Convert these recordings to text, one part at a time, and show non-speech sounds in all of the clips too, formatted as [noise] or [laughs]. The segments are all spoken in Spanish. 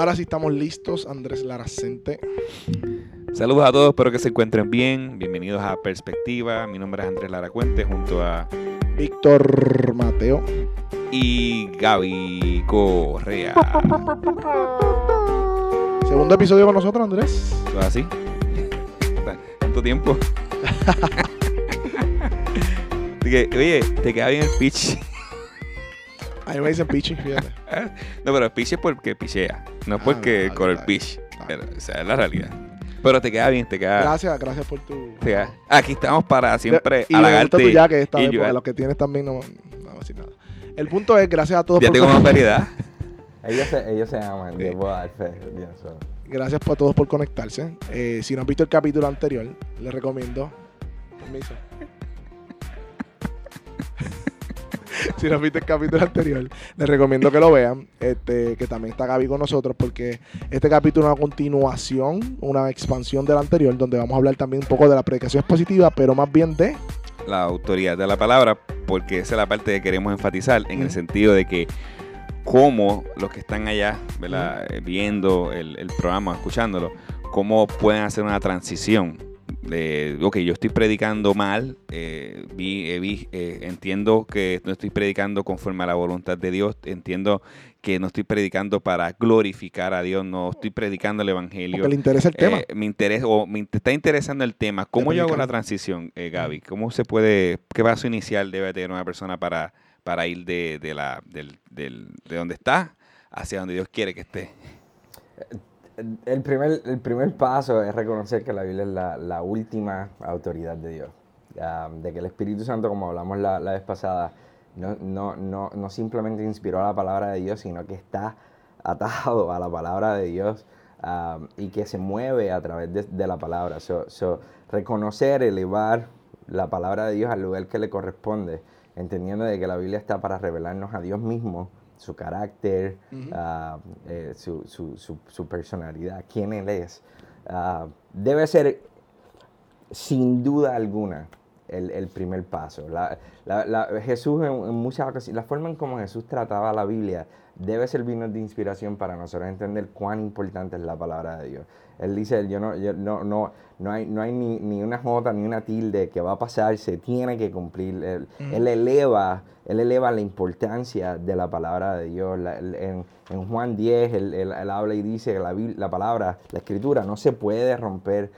Ahora sí estamos listos, Andrés Laracente. Saludos a todos, espero que se encuentren bien. Bienvenidos a Perspectiva. Mi nombre es Andrés Laracuente junto a Víctor Mateo y Gaby Correa. Segundo episodio con nosotros, Andrés. ¿Todo [laughs] así? ¿Cuánto tiempo? oye, te queda bien el pitch. A mí me dicen pitching, fíjate. [laughs] no, pero pitch es porque pichea, no es porque ah, con el pitch. o sea, es la realidad. Pero te queda bien, te queda. Gracias, gracias por tu. Aquí estamos para siempre y halagarte. Y ya que está bien, porque los que tienes también no, no voy a decir nada. El punto es, gracias a todos ya por. Ya tengo [laughs] más variedad. ellos, se, ellos se aman, yo puedo dar fe. Gracias a todos por conectarse. Eh, si no han visto el capítulo anterior, les recomiendo. Permiso. [laughs] si no viste el capítulo anterior, les recomiendo que lo vean. Este, que también está Gaby con nosotros, porque este capítulo es una continuación, una expansión del anterior, donde vamos a hablar también un poco de la predicación positiva, pero más bien de la autoridad de la palabra, porque esa es la parte que queremos enfatizar, en el sentido de que cómo los que están allá, viendo el, el programa, escuchándolo, cómo pueden hacer una transición de, ok, yo estoy predicando mal, eh, vi, eh, entiendo que no estoy predicando conforme a la voluntad de Dios, entiendo que no estoy predicando para glorificar a Dios, no estoy predicando el Evangelio. Porque le interesa el tema. Eh, me interesa, o me está interesando el tema. ¿Cómo yo hago la transición, Gaby? ¿Cómo se puede, qué paso inicial debe tener una persona para, para ir de, de, la, del, del, de donde está hacia donde Dios quiere que esté? El primer, el primer paso es reconocer que la Biblia es la, última autoridad de Dios. de que el Espíritu Santo, como hablamos la, vez pasada, no, no, no, no, simplemente inspiró a la palabra de Dios, sino que está atado a la palabra de Dios y que se mueve a través de, la palabra. reconocer, elevar la palabra de Dios al lugar que le corresponde, entendiendo de que la Biblia está para revelarnos a Dios mismo su carácter, ah, eh, su, su, su, personalidad, quién él es, ah, debe ser sin duda alguna el, el primer paso. La, la, Jesús en, muchas ocasiones, la forma en cómo Jesús trataba la Biblia debe servirnos de inspiración para nosotros entender cuán importante es la palabra de Dios. Él dice, yo no, yo no, no, no hay, no hay ni, ni, una jota ni una tilde que va a pasar, se tiene que cumplir. Él, él eleva, él eleva la importancia de la palabra de Dios. en, en, Juan 10, él, él, habla y dice que la, la, palabra, la escritura, no se puede romper.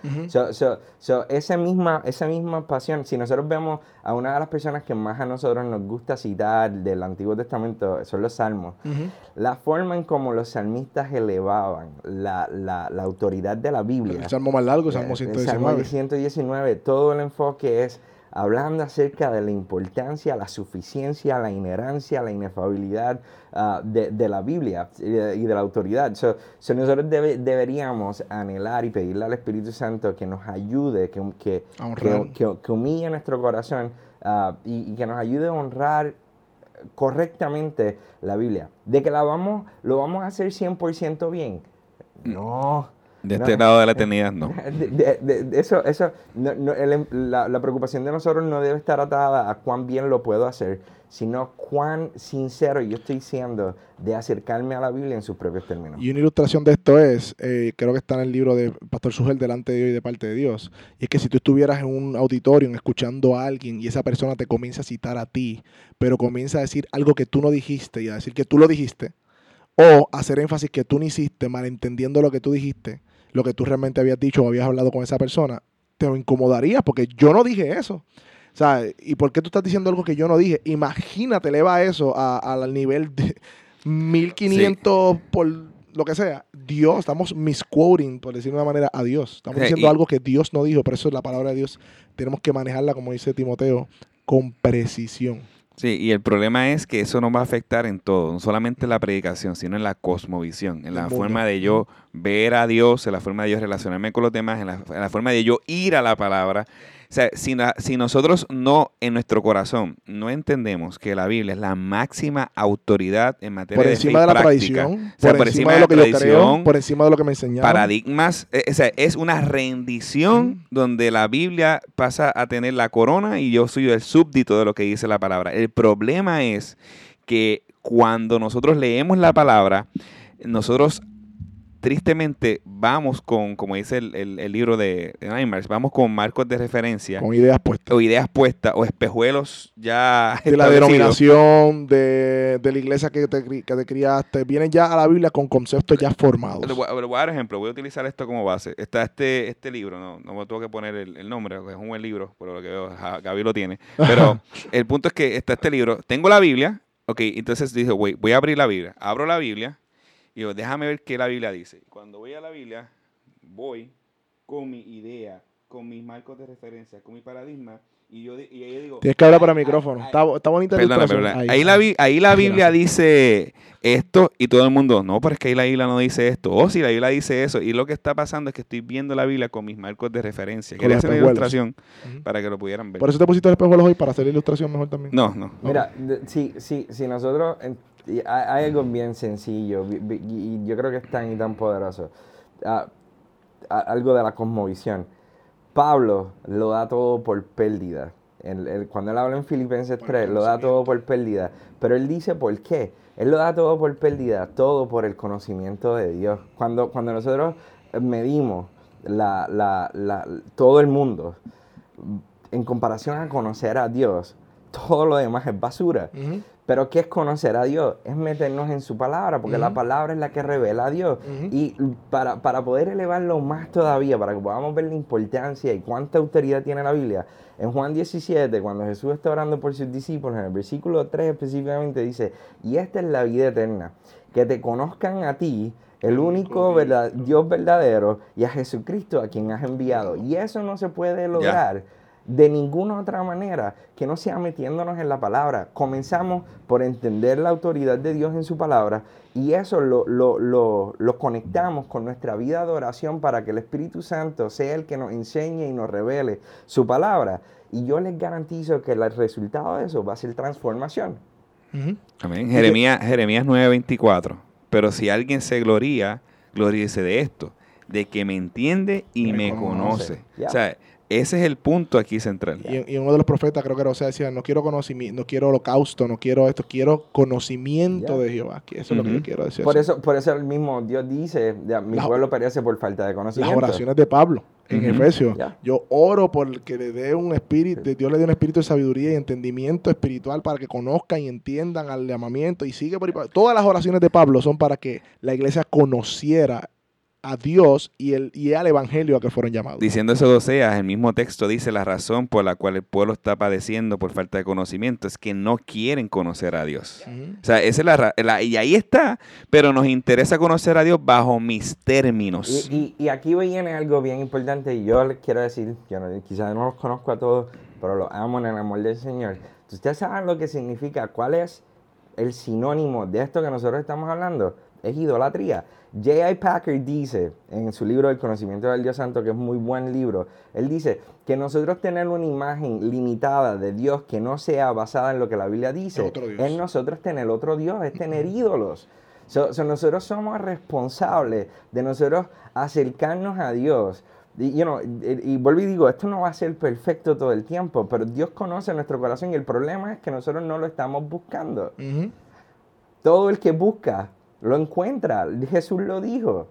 esa, misma, esa misma pasión, si nosotros vemos a una de las personas que más a nosotros nos gusta citar del Antiguo Testamento, son los salmos, la forma en cómo los salmistas elevaban la, la, la autoridad de la Biblia. El salmo más largo, Salmo 119. 119, todo el enfoque es hablando acerca de la importancia, la suficiencia, la inherencia, la inefabilidad ah, de, la Biblia y de, la autoridad. nosotros deberíamos anhelar y pedirle al Espíritu Santo que nos ayude, que, que, que, humille nuestro corazón ah, y, que nos ayude a honrar correctamente la Biblia. De que la vamos, lo vamos a hacer 100% bien. No. De este lado de la eternidad, no. [laughs] eso, eso, em, la, preocupación de nosotros no debe estar atada a cuán bien lo puedo hacer, sino cuán sincero yo estoy siendo de acercarme a la Biblia en sus propios términos. Y una ilustración de esto es, eh, creo que está en el libro de Pastor Sugel, Delante de Dios y de parte de Dios, y es que si tú estuvieras en un auditorio escuchando a alguien y esa persona te comienza a citar a ti, pero comienza a decir algo que tú no dijiste y a decir que tú lo dijiste, o hacer énfasis que tú no hiciste, malentendiendo lo que tú dijiste, lo que tú realmente habías dicho o habías hablado con esa persona, te incomodaría porque yo no dije eso. ¿Sabes? ¿Y por qué tú estás diciendo algo que yo no dije? Imagínate, eleva eso al nivel de 1500 por lo que sea. Dios, estamos misquoting, por decirlo de una manera, a Dios. Estamos diciendo algo que Dios no dijo, pero eso es la palabra de Dios. Tenemos que manejarla, como dice Timoteo, con precisión. Sí, y el problema es que eso no va a afectar en todo, no solamente en la predicación, sino en la cosmovisión, en la forma de yo ver a Dios, en la forma de yo relacionarme con los demás, en la forma de yo ir a la palabra sea, si, nosotros no, en nuestro corazón, no entendemos que la Biblia es la máxima autoridad en materia de encima de la tradición, por, encima, de, lo que yo creo, por encima de lo que me enseñaron. Paradigmas, e, o sea, es una rendición donde la Biblia pasa a tener la corona y yo soy el súbdito de lo que dice la palabra. El problema es que cuando nosotros leemos la palabra, nosotros tristemente vamos con, como dice el, el- el libro de Nightmares, vamos con marcos de referencia Con ideas puestas. o ideas puestas o espejuelos ya De la denominación, de, de la iglesia que te, que te criaste. Vienen ya a la Biblia con conceptos ya formados. Le voy, le voy a dar ejemplo, voy a utilizar esto como base. Está este, este libro, no, no me tengo que poner el, el nombre, es un buen libro, por lo que veo, Gaby lo tiene. [laughs] Pero el punto es que está este libro. Tengo la Biblia, ok, entonces dije, voy, voy a abrir la Biblia. Abro la Biblia y digo, déjame ver qué la Biblia dice. Cuando voy a la Biblia, voy con mi idea, con mis marcos de referencia, con mi paradigma, y yo, y ahí digo... Tienes que hablar para el "Ay, ay, micrófono. ay". Está, está bonita la Perdona, ilustración. perdona. Ahí, la, bi- ahí la Biblia dice esto y todo el mundo, no, pero es que ahí la Biblia no dice esto. O si la Biblia dice eso. Y lo que está pasando es que estoy viendo la Biblia con mis marcos de referencia. Quería los hacer una ilustración para que lo pudieran ver. Por eso te pusiste el espejuelos hoy, para hacer la ilustración mejor también. No, no. Mira, si, si, si nosotros, y hay, algo bien sencillo y, yo creo que es tan y tan poderoso, Ah, algo de la cosmovisión. Pablo lo da todo por pérdida. El- el- cuando él habla en Filipenses Por 3, lo da todo por pérdida. Pero él dice por qué. Él lo da todo por pérdida, todo por el conocimiento de Dios. Cuando, cuando nosotros medimos la, la- la- todo el mundo en comparación a conocer a Dios, todo lo demás es basura. Pero ¿qué es conocer a Dios? Es meternos en su palabra, porque la Ujú. palabra es la que revela a Dios. Ujú. Y para, para poder elevarlo más todavía, para que podamos ver la importancia y cuánta autoridad tiene la Biblia, en Juan 17, cuando Jesús está orando por sus discípulos, en el versículo 3 específicamente dice, y esta es la vida eterna, que te conozcan a ti, el único verdad- Dios verdadero, y a Jesucristo a quien has enviado. Y eso no se puede lograr de ninguna otra manera que no sea metiéndonos en la palabra. Comenzamos por entender la autoridad de Dios en su palabra y eso lo, lo- lo- lo conectamos con nuestra vida de oración para que el Espíritu Santo sea el que nos enseñe y nos revele su palabra. Y yo les garantizo que el resultado de eso va a ser transformación. Amén. Jeremías, Jeremías 9:24. Pero si alguien se gloría, gloríese de esto, de que me entiende y Me me, conoce. O sea, ese es el punto aquí central. Y, y uno de los profetas, creo que era Osea, decía, no quiero conocimiento, no quiero holocausto, no quiero esto, quiero conocimiento de Jehová. Que eso es lo que yo quiero decir. Por eso, por eso el mismo Dios dice, ya, mi Las- pueblo perece por falta de Las conocimiento. oraciones de Pablo en Ujú. Efesios. Yo oro por que le dé un espíritu, Dios le dé un espíritu de sabiduría y entendimiento espiritual para que conozcan y entiendan al llamamiento y sigue por ahí. Todas las oraciones de Pablo son para que la iglesia conociera a Dios y, el, y al evangelio a que fueron llamados. Diciendo eso Oseas, el mismo texto dice la razón por la cual el pueblo está padeciendo por falta de conocimiento es que no quieren conocer a Dios. O sea, esa es la, y ahí está, pero nos interesa conocer a Dios bajo mis términos. Y, y, y aquí viene algo bien importante y yo les quiero decir, yo no- quizás no los conozco a todos, pero los amo en el amor del Señor. Ustedes saben lo que significa, cuál es el sinónimo de esto que nosotros estamos hablando, es idolatría. J.I. Packer dice en su libro El conocimiento del Dios Santo, que es muy buen libro, él dice que nosotros tener una imagen limitada de Dios que no sea basada en lo que la Biblia dice, es nosotros tener otro Dios, es tener ídolos. So- so nosotros somos responsables de nosotros acercarnos a Dios. Y, you know, y, y vuelvo y digo, esto no va a ser perfecto todo el tiempo, pero Dios conoce nuestro corazón y el problema es que nosotros no lo estamos buscando. Todo el que busca lo encuentra. Jesús lo dijo.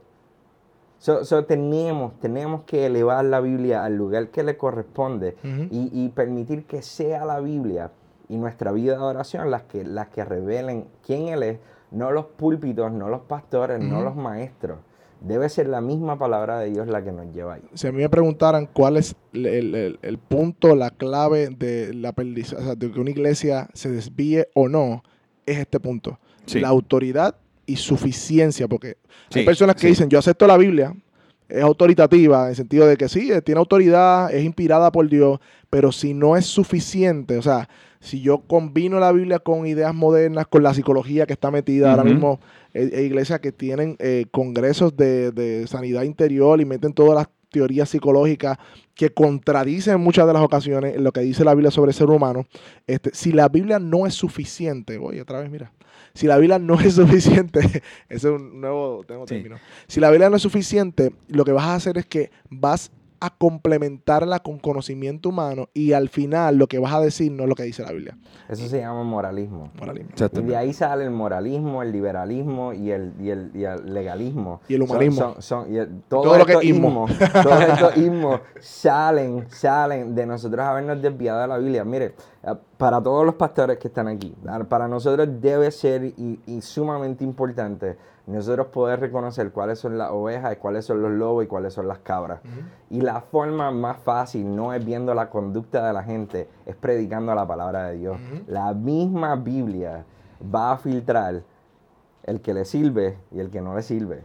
So, so tenemos, tenemos que elevar la Biblia al lugar que le corresponde y, y permitir que sea la Biblia y nuestra vida de oración las que, las que revelen quién Él es, no los púlpitos, no los pastores, no los maestros. Debe ser la misma palabra de Dios la que nos lleva ahí. Si a mí me preguntaran cuál es el, el- el- el punto, la clave de la o sea, de que una iglesia se desvíe o no, es este punto. Sí. La autoridad y suficiencia, porque hay personas que sí. dicen, yo acepto la Biblia, es autoritativa, en el sentido de que sí, eh, tiene autoridad, es inspirada por Dios, pero si no es suficiente, o sea, si yo combino la Biblia con ideas modernas, con la psicología que está metida ahora Ujú. mismo, hay, hay iglesias que tienen eh, congresos de, de sanidad interior y meten todas las teorías psicológicas que contradicen en muchas de las ocasiones lo que dice la Biblia sobre el ser humano. Este, si la Biblia no es suficiente, voy otra vez, mira, si la Biblia no es [laughs] suficiente, ese es un nuevo, Sí. término. Si la Biblia no es suficiente, lo que vas a hacer es que vas a complementarla con conocimiento humano y al final lo que vas a decir no es lo que dice la Biblia. Eso se llama moralismo. Moralismo. Y Exactamente. de ahí sale el moralismo, el liberalismo y el, y el, y el legalismo. Y el humanismo. Son, son- y el- Todo lo que es ismo. ismos, todos [laughs] estos ismos salen, salen de nosotros habernos desviado de la Biblia. Mire, eh, para todos los pastores que están aquí, para nosotros debe ser y, y sumamente importante nosotros poder reconocer cuáles son las ovejas, cuáles son los lobos y cuáles son las cabras. Y la forma más fácil no es viendo la conducta de la gente, es predicando la palabra de Dios. La misma Biblia va a filtrar el que le sirve y el que no le sirve.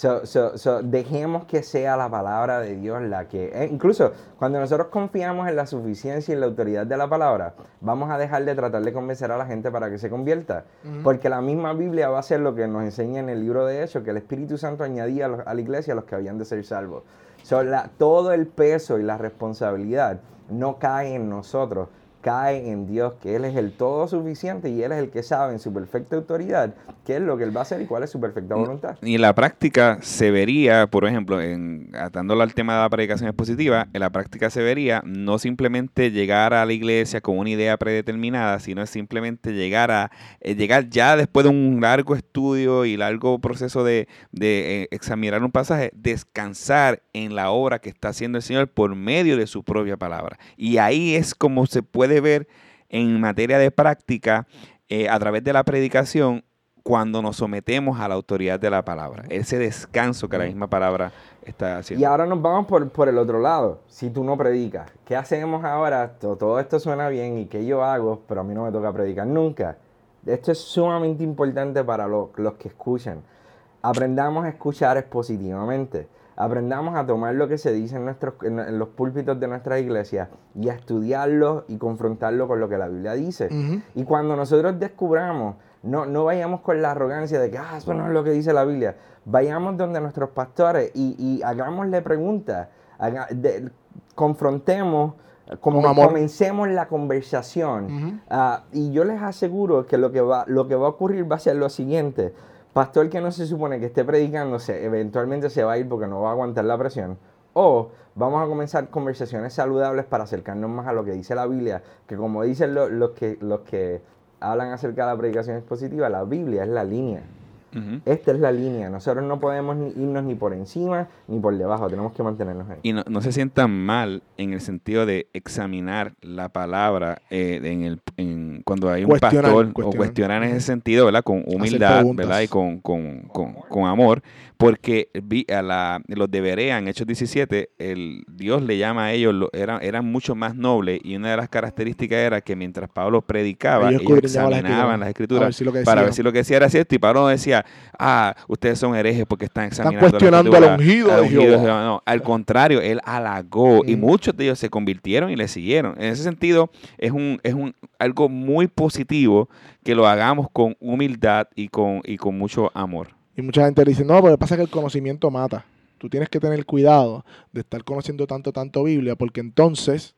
So, so- so, dejemos que sea la palabra de Dios la que... eh, incluso cuando nosotros confiamos en la suficiencia y en la autoridad de la palabra, vamos a dejar de tratar de convencer a la gente para que se convierta. Porque la misma Biblia va a ser lo que nos enseña en el libro de Hechos, que el Espíritu Santo añadía a, los- a la iglesia a los que habían de ser salvos. So, la- todo el peso y la responsabilidad no cae en nosotros, cae en Dios, que Él es el todo suficiente y Él es el que sabe en su perfecta autoridad qué es lo que Él va a hacer y cuál es su perfecta voluntad. Y en la práctica se vería, por ejemplo, en, atándolo al tema de la predicación expositiva, en la práctica se vería no simplemente llegar a la iglesia con una idea predeterminada, sino simplemente llegar a eh, llegar ya después de un largo estudio y largo proceso de, de, eh, examinar un pasaje, descansar en la obra que está haciendo el Señor por medio de su propia palabra. Y ahí es como se puede ver en materia de práctica eh, a través de la predicación cuando nos sometemos a la autoridad de la palabra. Ese descanso que la misma palabra está Y haciendo. ahora nos vamos por, por el otro lado. Si tú no predicas, ¿qué hacemos ahora? To- Todo esto suena bien y qué yo hago, pero a mí no me toca predicar nunca. Esto es sumamente importante para lo- los que escuchan. Aprendamos a escuchar expositivamente. Aprendamos a tomar lo que se dice en, nuestros, en, los púlpitos de nuestras iglesias y a estudiarlo y confrontarlo con lo que la Biblia dice. Y cuando nosotros descubramos, no, no vayamos con la arrogancia de que, ah, eso no es lo que dice la Biblia. Vayamos donde nuestros pastores y, y hagámosle preguntas. Haga- de- confrontemos, como Con comencemos la conversación. Ah, y yo les aseguro que lo que, va, lo que va a ocurrir va a ser lo siguiente. Pastor que no se supone que esté predicándose, eventualmente se va a ir porque no va a aguantar la presión. O vamos a comenzar conversaciones saludables para acercarnos más a lo que dice la Biblia, que como dicen lo- los, que, los que hablan acerca de la predicación expositiva, la Biblia es la línea. Esta es la línea. Nosotros no podemos ni irnos ni por encima ni por debajo. Tenemos que mantenernos ahí. Y no, no se sientan mal en el sentido de examinar la palabra eh, en el, en- cuando hay un Cuestionar, pastor o cuestionar. en ese sentido, ¿verdad? Con humildad. ¿verdad? Y con, con, con, con amor, porque vi a la, los de Berea en Hechos 17, el, Dios le llama a ellos, lo- eran, eran mucho más nobles y una de las características era que mientras Pablo predicaba, Ellos ellos, las examinaban las escrituras ver si para ver si lo que decía era cierto y Pablo no ah, ustedes son herejes porque están examinando cuestionando al escritura, ungido al de ungido de Jehová. Jehová". No, al contrario, él halagó y muchos de ellos se convirtieron y le siguieron. En ese sentido, es un, es un algo muy positivo que lo hagamos con humildad y con, y con mucho amor. Y mucha gente dice, no, pero lo que pasa que el conocimiento mata. Tú tienes que tener cuidado de estar conociendo tanto, tanto Biblia, porque entonces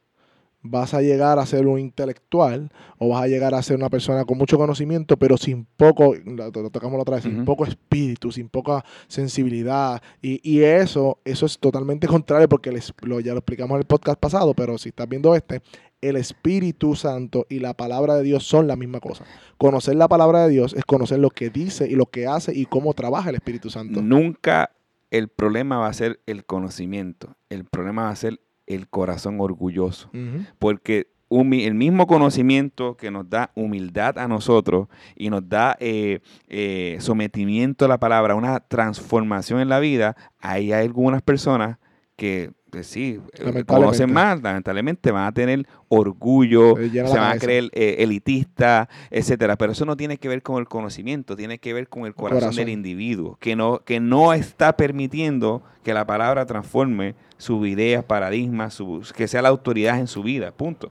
vas a llegar a ser un intelectual o vas a llegar a ser una persona con mucho conocimiento, pero sin poco, lo, tocamos la otra vez, sin poco espíritu, sin poca sensibilidad. Y, y eso, eso es totalmente [laughs] contrario, porque les- lo, ya lo explicamos en el podcast pasado, pero si estás viendo este, el Espíritu Santo y la palabra de Dios son la misma cosa. Conocer la palabra de Dios es conocer lo que dice y lo que hace y cómo trabaja el Espíritu Santo. Nunca el problema va a ser el conocimiento, el problema va a ser el corazón orgulloso. Porque el mismo conocimiento que nos da humildad a nosotros y nos da eh, eh, sometimiento a la palabra, una transformación en la vida, ahí hay algunas personas que pues sí, eh, conocen más, lamentablemente van a tener orgullo, Se llena se van a creer eh, elitistas, etcétera. Pero eso no tiene que ver con el conocimiento, tiene que ver con el corazón, Corazón. del individuo, que no, que no está permitiendo que la palabra transforme sus ideas, paradigmas, su- que sea la autoridad en su vida. Punto.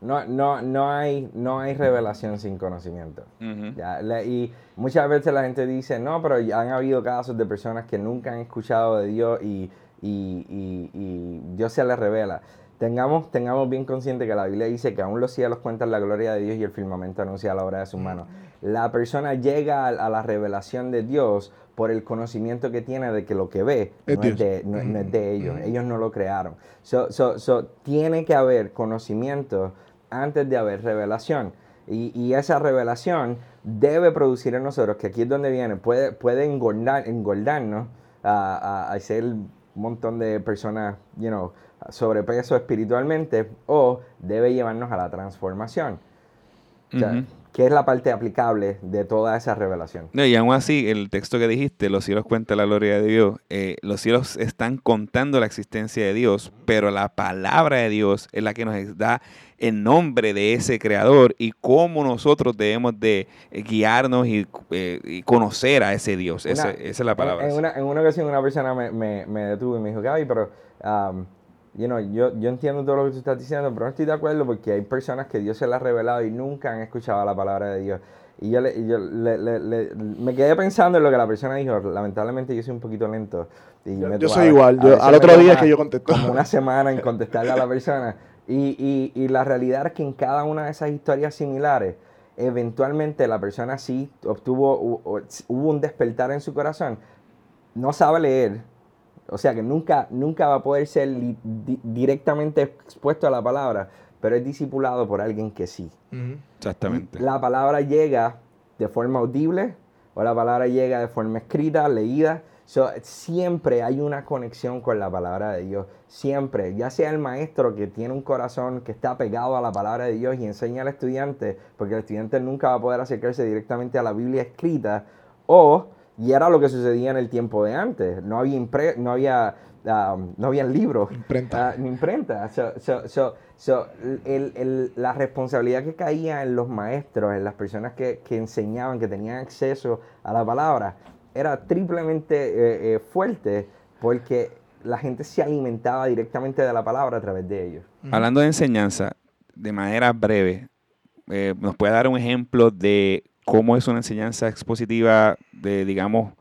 No, no, no, hay, no hay revelación sin conocimiento. Ujú. Ya, la- y muchas veces la gente dice, no, pero ya han habido casos de personas que nunca han escuchado de Dios y, y- y- y Dios se les revela. Tengamos, tengamos bien consciente que la Biblia dice que aún los cielos cuentan la gloria de Dios y el firmamento anuncia la obra de sus manos. La persona llega a, a la revelación de Dios por el conocimiento que tiene de que lo que ve Es no, es de, no- no es de ellos. Ujú. Ellos no lo crearon. So, so- so, tiene que haber conocimiento antes de haber revelación. Y, y esa revelación debe producir en nosotros, que aquí es donde viene, puede, puede engordar, engordarnos a, a, a ser montón de personas, you know, sobrepeso espiritualmente, o debe llevarnos a la transformación. O sea. Que es la parte aplicable de toda esa revelación. No, y aún así, el texto que dijiste, los cielos cuentan la gloria de Dios, eh, los cielos están contando la existencia de Dios, pero la palabra de Dios es la que nos da el nombre de ese creador y cómo nosotros debemos de eh, guiarnos y, eh, y conocer a ese Dios. Una- esa es la palabra. En, en una, en una ocasión una persona me, me, me detuvo y me dijo, Gaby, pero um, you know, yo, yo entiendo todo lo que tú estás diciendo, pero no estoy de acuerdo porque hay personas que Dios se las ha revelado y nunca han escuchado la palabra de Dios. Y yo, le, yo le- le- me quedé pensando en lo que la persona dijo. Lamentablemente yo soy un poquito lento. Y Yo- me yo soy igual, a yo- veces al otro día que yo contesto. Como una [laughs] semana en contestarle a la persona. Y, y, y la realidad es que en cada una de esas historias similares, eventualmente la persona sí obtuvo, hu- hu- hubo un despertar en su corazón. No sabe leer, o sea que nunca, nunca va a poder ser li- di- directamente expuesto a la palabra, pero es discipulado por alguien que sí. Exactamente. La palabra llega de forma audible o la palabra llega de forma escrita, leída. So, siempre hay una conexión con la palabra de Dios. Siempre. Ya sea el maestro que tiene un corazón que está pegado a la palabra de Dios y enseña al estudiante, porque el estudiante nunca va a poder acercarse directamente a la Biblia escrita, o, y era lo que sucedía en el tiempo de antes, no había, impre- no había, um, no había libros. Imprenta. Ah, ni imprenta. So, so, so, so, el- el- la responsabilidad que caía en los maestros, en las personas que, que enseñaban, que tenían acceso a la palabra, era triplemente eh, eh, fuerte porque la gente se alimentaba directamente de la palabra a través de ellos. Hablando de enseñanza, de manera breve, eh, ¿nos puede dar un ejemplo de cómo es una enseñanza expositiva de, digamos,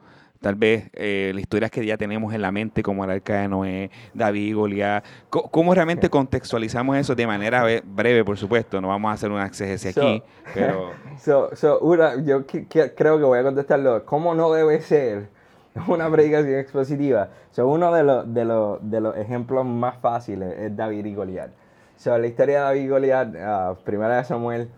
tal vez eh, las historias que ya tenemos en la mente, como el arca de Noé, David, Goliat? Co- ¿Cómo realmente contextualizamos eso de manera breve, por supuesto? No vamos a hacer una exégesis So- aquí, pero... [laughs] So, so, una, yo qui- qui- creo que voy a contestarlo. ¿Cómo no debe ser una predicación expositiva? So, uno de, los de, los de los ejemplos más fáciles es David y Goliat. So, la historia de David y Goliat, ah, primera de Samuel,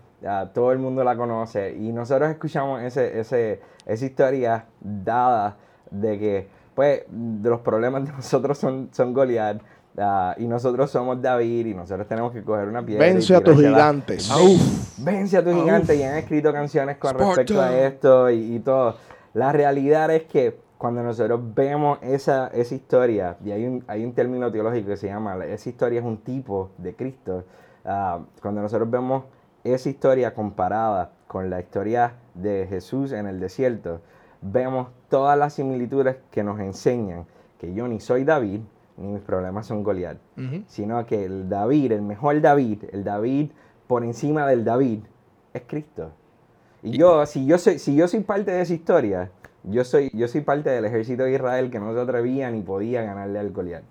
todo el mundo la conoce y nosotros escuchamos ese, ese, esa historia dada de que, pues, de los problemas de [laughs] nosotros son, son Goliat. ah, y nosotros somos David y nosotros tenemos que coger una piedra. y Vence a tus gigantes. Ven- Vence a tu Uf. gigante y han escrito canciones con respecto a esto y, y todo. La realidad es que cuando nosotros vemos esa, esa historia, y hay un, hay un término teológico que se llama, la- esa historia es un tipo de Cristo, ah, cuando nosotros vemos esa historia comparada con la historia de Jesús en el desierto, vemos todas las similitudes que nos enseñan que yo ni soy David, ni mis problemas son Goliat sino que el David, el mejor David, el David por encima del David, es Cristo. Y yo, si yo soy, si yo soy parte de esa historia, yo soy, yo soy parte del ejército de Israel que no se atrevía ni podía ganarle al Goliat.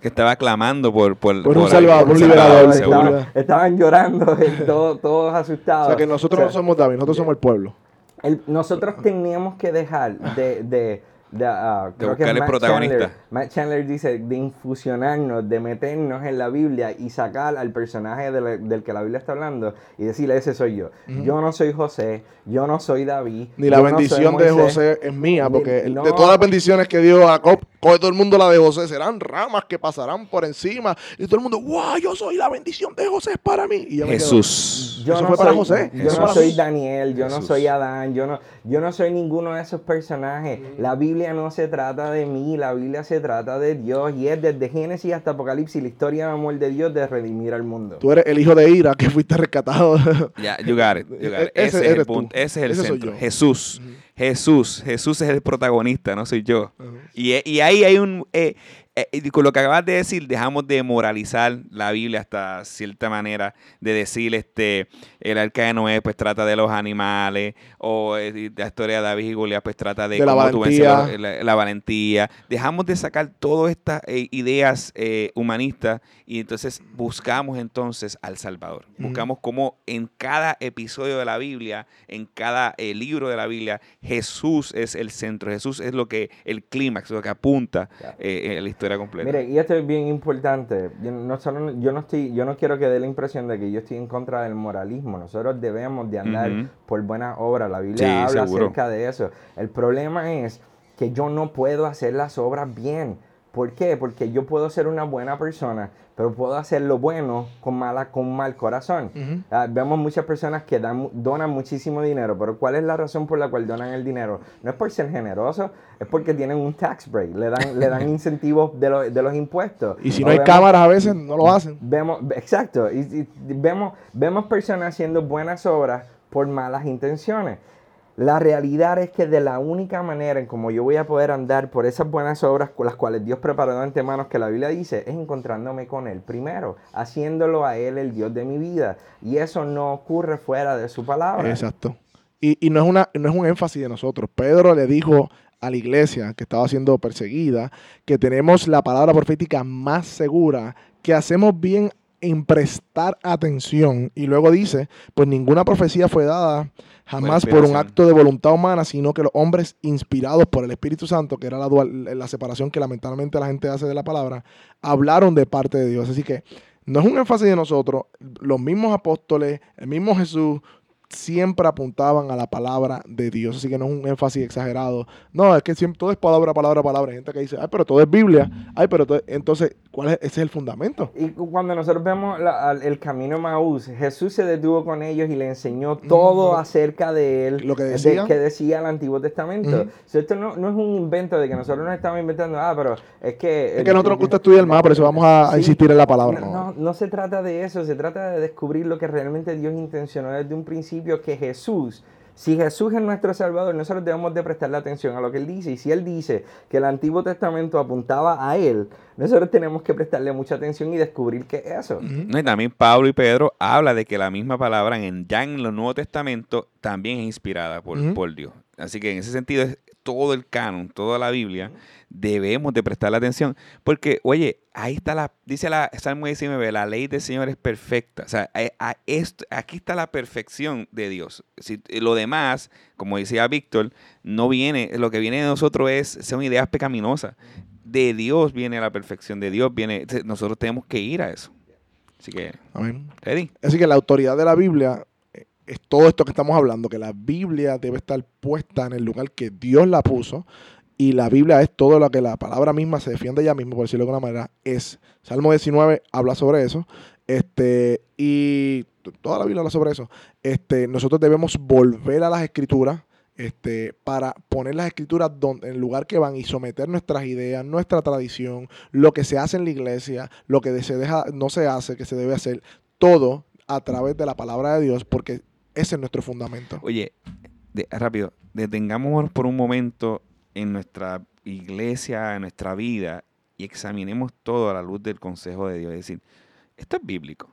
Que estaba clamando por... Por, Por un por salvador, por un liberador, estaban, estaban llorando, [laughs] todos, todos asustados. O sea que nosotros O sea, no somos David, nosotros somos el pueblo. el- nosotros teníamos que dejar de, de, de, ah, creo que buscar el Matt protagonista. Chandler, Matt Chandler dice de infusionarnos, de meternos en la Biblia y sacar al personaje de la- del que la Biblia está hablando y decirle, ese soy yo. Yo no soy José, yo no soy David. Ni la yo no bendición de. José es mía, porque no. de todas las bendiciones que dio Jacob, coge todo el mundo la de José, serán ramas que pasarán por encima. Y todo el mundo, wow, yo soy la bendición de José es para mí. Y yo me quedo, Jesús. Yo Eso no fue para soy, José. Yo Eso no para soy Jesús. Daniel, yo no Jesús. soy Adán, yo no, yo no soy ninguno de esos personajes. La Biblia no se trata de mí, la Biblia se trata de Dios y es desde Génesis hasta Apocalipsis la historia de amor de Dios de redimir al mundo. Tú eres el hijo de Ira que fuiste rescatado. [laughs] Ya, you got it, you got it. E- ese Ese, es el tú. punto, ese es el Ese centro. Jesús, Jesús, Jesús es el protagonista, no soy yo. Y, e- y ahí hay un, eh, y con lo que acabas de decir, dejamos de moralizar la Biblia hasta cierta manera, de decir, este, el arca de Noé pues trata de los animales, o eh, la historia de David y Goliat pues trata de, De la vences valentía. la, la valentía. Dejamos de sacar todas estas eh, ideas eh, humanistas y entonces buscamos entonces al Salvador. Ujú. Buscamos cómo en cada episodio de la Biblia, en cada eh, libro de la Biblia, Jesús es el centro, Jesús es lo que, el clímax, lo que apunta Ya. eh, eh, la historia completa. Mire, y esto es bien importante. Yo no, solo- yo no estoy, yo no quiero que dé la impresión de que yo estoy en contra del moralismo. Nosotros debemos de andar Ujú. por buenas obras. La Biblia Sí, habla seguro. acerca de eso. El problema es que yo no puedo hacer las obras bien. ¿Por qué? Porque yo puedo ser una buena persona, pero puedo hacer lo bueno con mala, con mal corazón. Ujú. Ah, vemos muchas personas que dan, donan muchísimo dinero, pero ¿cuál es la razón por la cual donan el dinero? No es por ser generosos, es porque tienen un tax break, le dan, le dan [laughs] incentivos de, lo- de los impuestos. Y si O no hay vemos- cámaras a veces, no lo hacen. Vemos, exacto, y, y vemos, vemos personas haciendo buenas obras por malas intenciones. La realidad es que de la única manera en como yo voy a poder andar por esas buenas obras con las cuales Dios preparó de antemano que la Biblia dice, es encontrándome con Él primero, haciéndolo a Él el Dios de mi vida. Y eso no ocurre fuera de su palabra. Exacto. Y, y no, es una, no es un énfasis de nosotros. Pedro le dijo a la iglesia que estaba siendo perseguida que tenemos la palabra profética más segura, que hacemos bien en prestar atención. Y luego dice, pues ninguna profecía fue dada jamás por un acto de voluntad humana, sino que los hombres inspirados por el Espíritu Santo, que era la, dual- la separación que lamentablemente la gente hace de la palabra, hablaron de parte de Dios. Así que no es un énfasis de nosotros, los mismos apóstoles, el mismo Jesús, siempre apuntaban a la palabra de Dios. Así que no es un énfasis exagerado. No, es que siempre todo es palabra, palabra, palabra. Hay gente que dice, ay, pero todo es Biblia. Ay, pero todo- entonces, ¿cuál es? Ese es el fundamento. Y cuando nosotros vemos la- al- el camino de Maús, Jesús se detuvo con ellos y le enseñó todo Ujú. acerca de él, Lo que de- decía. que decía el Antiguo Testamento. Sea, esto no, no es un invento de que nosotros nos estamos inventando, ah, pero es que... Es que a nosotros nos gusta estudiar más, por eso vamos a, insistir en la palabra. No, no, no se trata de eso, se trata de descubrir lo que realmente Dios intencionó desde un principio, que Jesús, si Jesús es nuestro Salvador, nosotros debemos de prestarle atención a lo que Él dice. Y si Él dice que el Antiguo Testamento apuntaba a Él, nosotros tenemos que prestarle mucha atención y descubrir qué es eso. No, y también Pablo y Pedro habla de que la misma palabra en, ya en el Nuevo Testamento también es inspirada por, Ujú. por Dios. Así que en ese sentido es todo el canon, toda la Biblia, debemos de prestarle atención. Porque, oye, ahí está la, dice la Salmo 19, la ley del Señor es perfecta. O sea, a- a esto- aquí está la perfección de Dios. Si, lo demás, como decía Víctor, no viene, lo que viene de nosotros es, son ideas pecaminosas. De Dios viene la perfección, de Dios viene, nosotros tenemos que ir a eso. Así que, Amén. ready. Así que la autoridad de la Biblia eh, es todo esto que estamos hablando, que la Biblia debe estar puesta en el lugar que Dios la puso. Y la Biblia es todo lo que la palabra misma se defiende ella misma, por decirlo de alguna manera, es. Salmo 19 habla sobre eso. Este, y toda la Biblia habla sobre eso. Este, nosotros debemos volver a las escrituras este, para poner las escrituras donde, en el lugar que van y someter nuestras ideas, nuestra tradición, lo que se hace en la iglesia, lo que se deja, no se hace, que se debe hacer, todo a través de la palabra de Dios, porque ese es nuestro fundamento. Oye, de- rápido, detengámonos por un momento en nuestra iglesia, en nuestra vida, y examinemos todo a la luz del consejo de Dios. Es decir, esto es bíblico.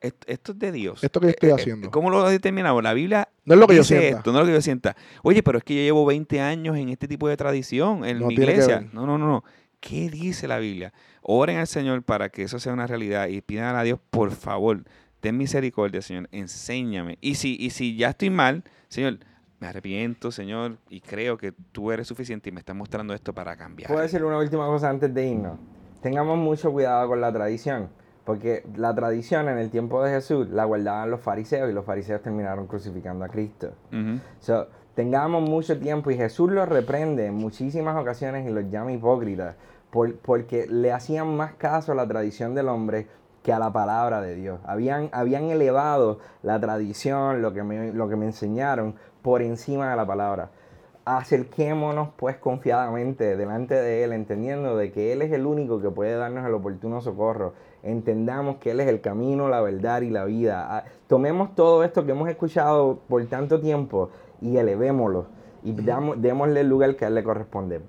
Esto, esto es de Dios. Esto que yo estoy Eh, eh, haciendo. ¿Cómo lo determinamos? La Biblia No es lo que yo sienta. esto, no es lo que yo sienta. Oye, pero es que yo llevo 20 años en este tipo de tradición, en No mi iglesia. No, no, no, no. ¿Qué dice la Biblia? Oren al Señor para que eso sea una realidad y pidan a Dios, por favor, ten misericordia, Señor, enséñame. Y si, y si ya estoy mal, Señor, me arrepiento, Señor, y creo que tú eres suficiente y me estás mostrando esto para cambiar. Puedo decir una última cosa antes de irnos. Tengamos mucho cuidado con la tradición, porque la tradición en el tiempo de Jesús la guardaban los fariseos y los fariseos terminaron crucificando a Cristo. So, tengamos mucho tiempo y Jesús los reprende en muchísimas ocasiones y los llama hipócritas por- porque le hacían más caso a la tradición del hombre que a la palabra de Dios. Habían, habían elevado la tradición, lo que, me, lo que me enseñaron, por encima de la palabra. Acerquémonos pues confiadamente delante de Él, entendiendo de que Él es el único que puede darnos el oportuno socorro. Entendamos que Él es el camino, la verdad y la vida. Ah, Tomemos todo esto que hemos escuchado por tanto tiempo y elevémoslo y damos, démosle el lugar que a Él le corresponde.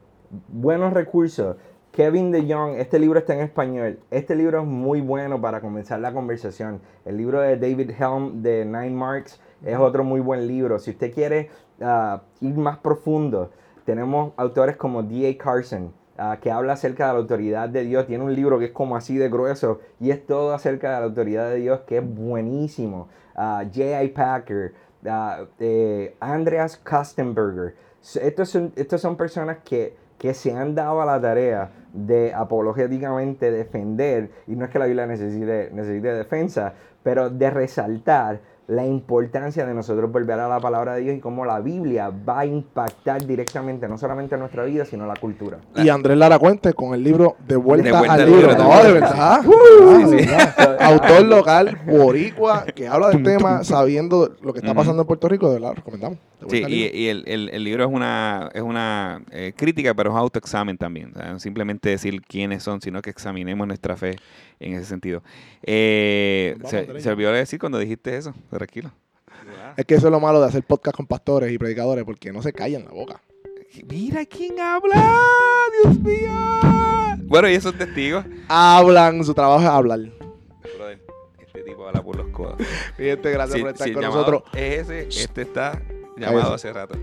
Buenos recursos, Kevin de Jong, este libro está en español. Este libro es muy bueno para comenzar la conversación. El libro de David Helm de Nine Marks es otro muy buen libro. Si usted quiere ah, ir más profundo, tenemos autores como D.A. Carson, ah, que habla acerca de la autoridad de Dios. Tiene un libro que es como así de grueso y es todo acerca de la autoridad de Dios, que es buenísimo. Uh, J.I. Packer, eh, Andreas Kostenberger. Estos son, estos son personas que, que se han dado a la tarea de apologéticamente defender, y no es que la Biblia necesite, necesite defensa, pero de resaltar la importancia de nosotros volver a la palabra de Dios y cómo la Biblia va a impactar directamente no solamente nuestra vida, sino la cultura. Y Andrés Lara Cuente con el libro De vuelta, De vuelta al al libro. libro, No, de verdad. Uh, Ah, sí, de sí. verdad. Autor local, boricua, que habla del tema sabiendo lo que está pasando en Puerto Rico, de verdad, lo recomendamos. De Sí, y, el, el- el libro es una, es una eh, crítica, pero es autoexamen también. O sea, no simplemente decir quiénes son, sino que examinemos nuestra fe en ese sentido. Eh, Vamos, se, se olvidó de decir cuando dijiste eso, tranquilo. Es que eso es lo malo de hacer podcast con pastores y predicadores, porque no se callan la boca. Mira quién habla, Dios mío. Bueno, y esos testigos. Hablan, su trabajo es hablar. Brother, este tipo habla por los codos. Fíjate, gracias Si- por estar el con nosotros. Es ese, este está llamado hace rato.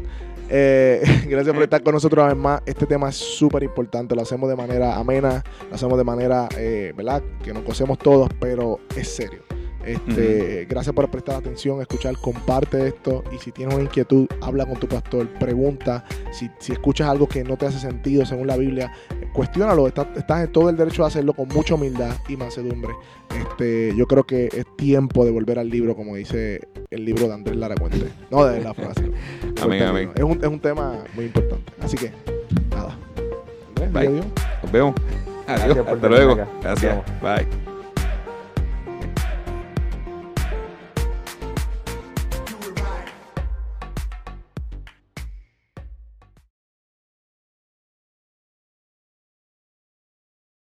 Eh, [laughs] gracias por estar con nosotros una vez más. Este tema es súper importante. Lo hacemos de manera amena, lo hacemos de manera, eh, ¿verdad? Que nos conocemos todos, pero es serio. Este, Gracias por prestar atención, escuchar, comparte esto. Y si tienes una inquietud, habla con tu pastor, pregunta. Si, si escuchas algo que no te hace sentido según la Biblia, cuestiónalo. Estás, estás en todo el derecho de hacerlo con mucha humildad y mansedumbre. Este, yo creo que es tiempo de volver al libro, como dice el libro de Andrés Lara Cuente. No de la frase. [laughs] Amén, amén. Es un, es un tema muy importante. Así que, nada. Andrés, Bye. adiós. Nos vemos. Adiós. Hasta luego. acá. Gracias. Bye.